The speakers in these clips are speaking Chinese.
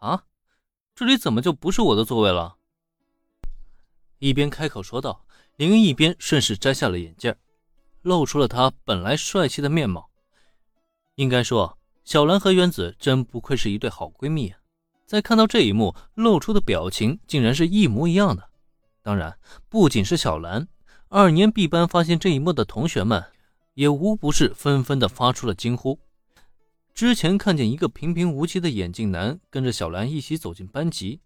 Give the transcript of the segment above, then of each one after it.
啊，这里怎么就不是我的座位了？一边开口说道，林一边顺势摘下了眼镜，露出了他本来帅气的面貌。应该说，小兰和原子真不愧是一对好闺蜜啊！在看到这一幕，露出的表情竟然是一模一样的。当然，不仅是小兰，二年 B 班发现这一幕的同学们，也无不是纷纷的发出了惊呼。之前看见一个平平无奇的眼镜男跟着小兰一起走进班级，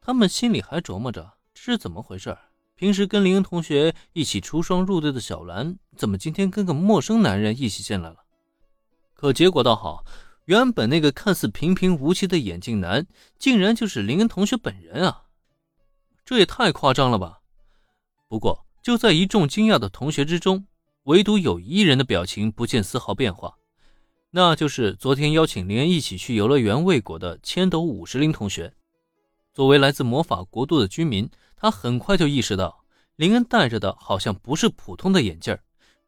他们心里还琢磨着这是怎么回事。平时跟林恩同学一起出双入对的小兰，怎么今天跟个陌生男人一起进来了？可结果倒好，原本那个看似平平无奇的眼镜男，竟然就是林恩同学本人啊！这也太夸张了吧！不过就在一众惊讶的同学之中，唯独有一人的表情不见丝毫变化。那就是昨天邀请林恩一起去游乐园未果的千斗五十铃同学。作为来自魔法国度的居民，他很快就意识到，林恩戴着的好像不是普通的眼镜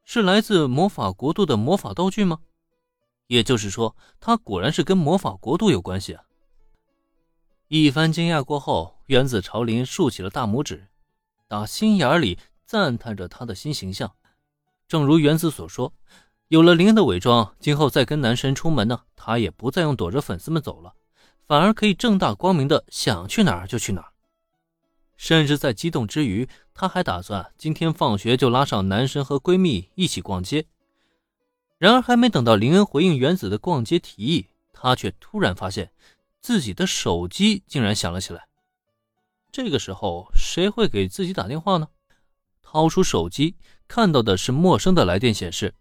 是来自魔法国度的魔法道具吗？也就是说，他果然是跟魔法国度有关系啊！一番惊讶过后，原子朝林竖起了大拇指，打心眼里赞叹着他的新形象。正如原子所说。有了林恩的伪装，今后再跟男神出门呢，他也不再用躲着粉丝们走了，反而可以正大光明的想去哪儿就去哪儿。甚至在激动之余，他还打算今天放学就拉上男神和闺蜜一起逛街。然而，还没等到林恩回应原子的逛街提议，他却突然发现自己的手机竟然响了起来。这个时候，谁会给自己打电话呢？掏出手机，看到的是陌生的来电显示。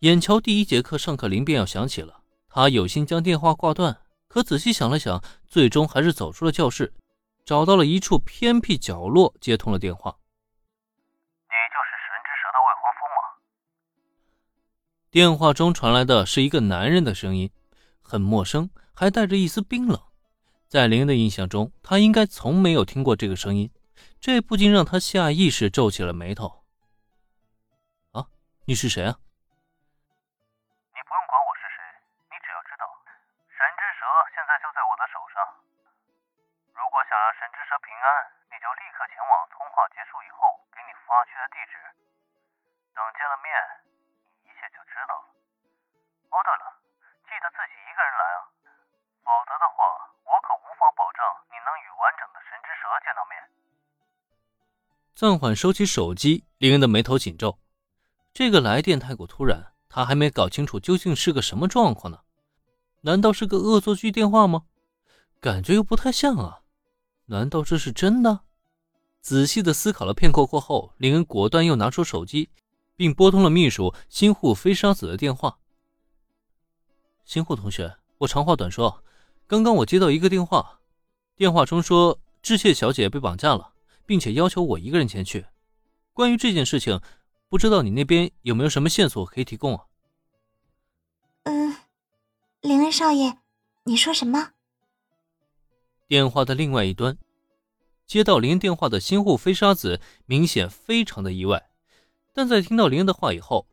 眼瞧第一节课上课铃便要响起了，他有心将电话挂断，可仔细想了想，最终还是走出了教室，找到了一处偏僻角落，接通了电话。你就是神之蛇的未婚夫吗？电话中传来的是一个男人的声音，很陌生，还带着一丝冰冷。在林的印象中，他应该从没有听过这个声音，这不禁让他下意识皱起了眉头。啊，你是谁啊？现在就在我的手上，如果想让神之蛇平安，你就立刻前往通话结束以后给你发去的地址。等见了面，一切就知道了。哦，对了，记得自己一个人来啊，否则的话，我可无法保证你能与完整的神之蛇见到面。暂缓收起手机，林恩的眉头紧皱。这个来电太过突然，他还没搞清楚究竟是个什么状况呢？难道是个恶作剧电话吗？感觉又不太像啊。难道这是真的？仔细的思考了片刻过后，林恩果断又拿出手机，并拨通了秘书新户飞沙子的电话。新户同学，我长话短说，刚刚我接到一个电话，电话中说致谢小姐被绑架了，并且要求我一个人前去。关于这件事情，不知道你那边有没有什么线索可以提供啊？少爷，你说什么？电话的另外一端，接到林电话的新户飞沙子明显非常的意外，但在听到林恩的话以后，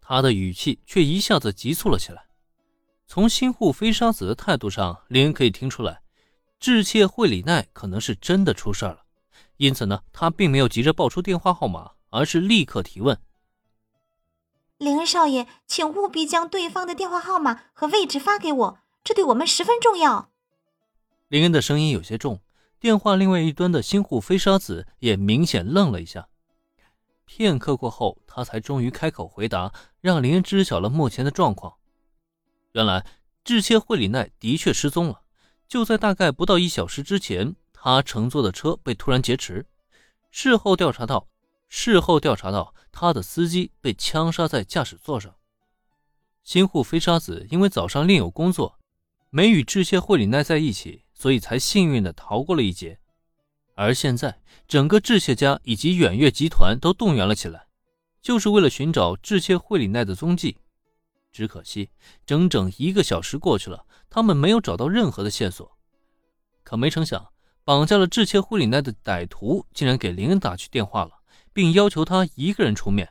他的语气却一下子急促了起来。从新户飞沙子的态度上，林恩可以听出来，智切惠里奈可能是真的出事了。因此呢，他并没有急着报出电话号码，而是立刻提问：“林恩少爷，请务必将对方的电话号码和位置发给我，这对我们十分重要。”林恩的声音有些重，电话另外一端的新户飞沙子也明显愣了一下。片刻过后，他才终于开口回答，让林恩知晓了目前的状况。原来，智切惠里奈的确失踪了。就在大概不到一小时之前，他乘坐的车被突然劫持。事后调查到，事后调查到，他的司机被枪杀在驾驶座上。新户飞沙子因为早上另有工作，没与智切惠里奈在一起。所以才幸运的逃过了一劫，而现在整个智切家以及远月集团都动员了起来，就是为了寻找智切惠里奈的踪迹。只可惜，整整一个小时过去了，他们没有找到任何的线索。可没成想，绑架了智切惠里奈的歹徒竟然给林恩打去电话了，并要求他一个人出面。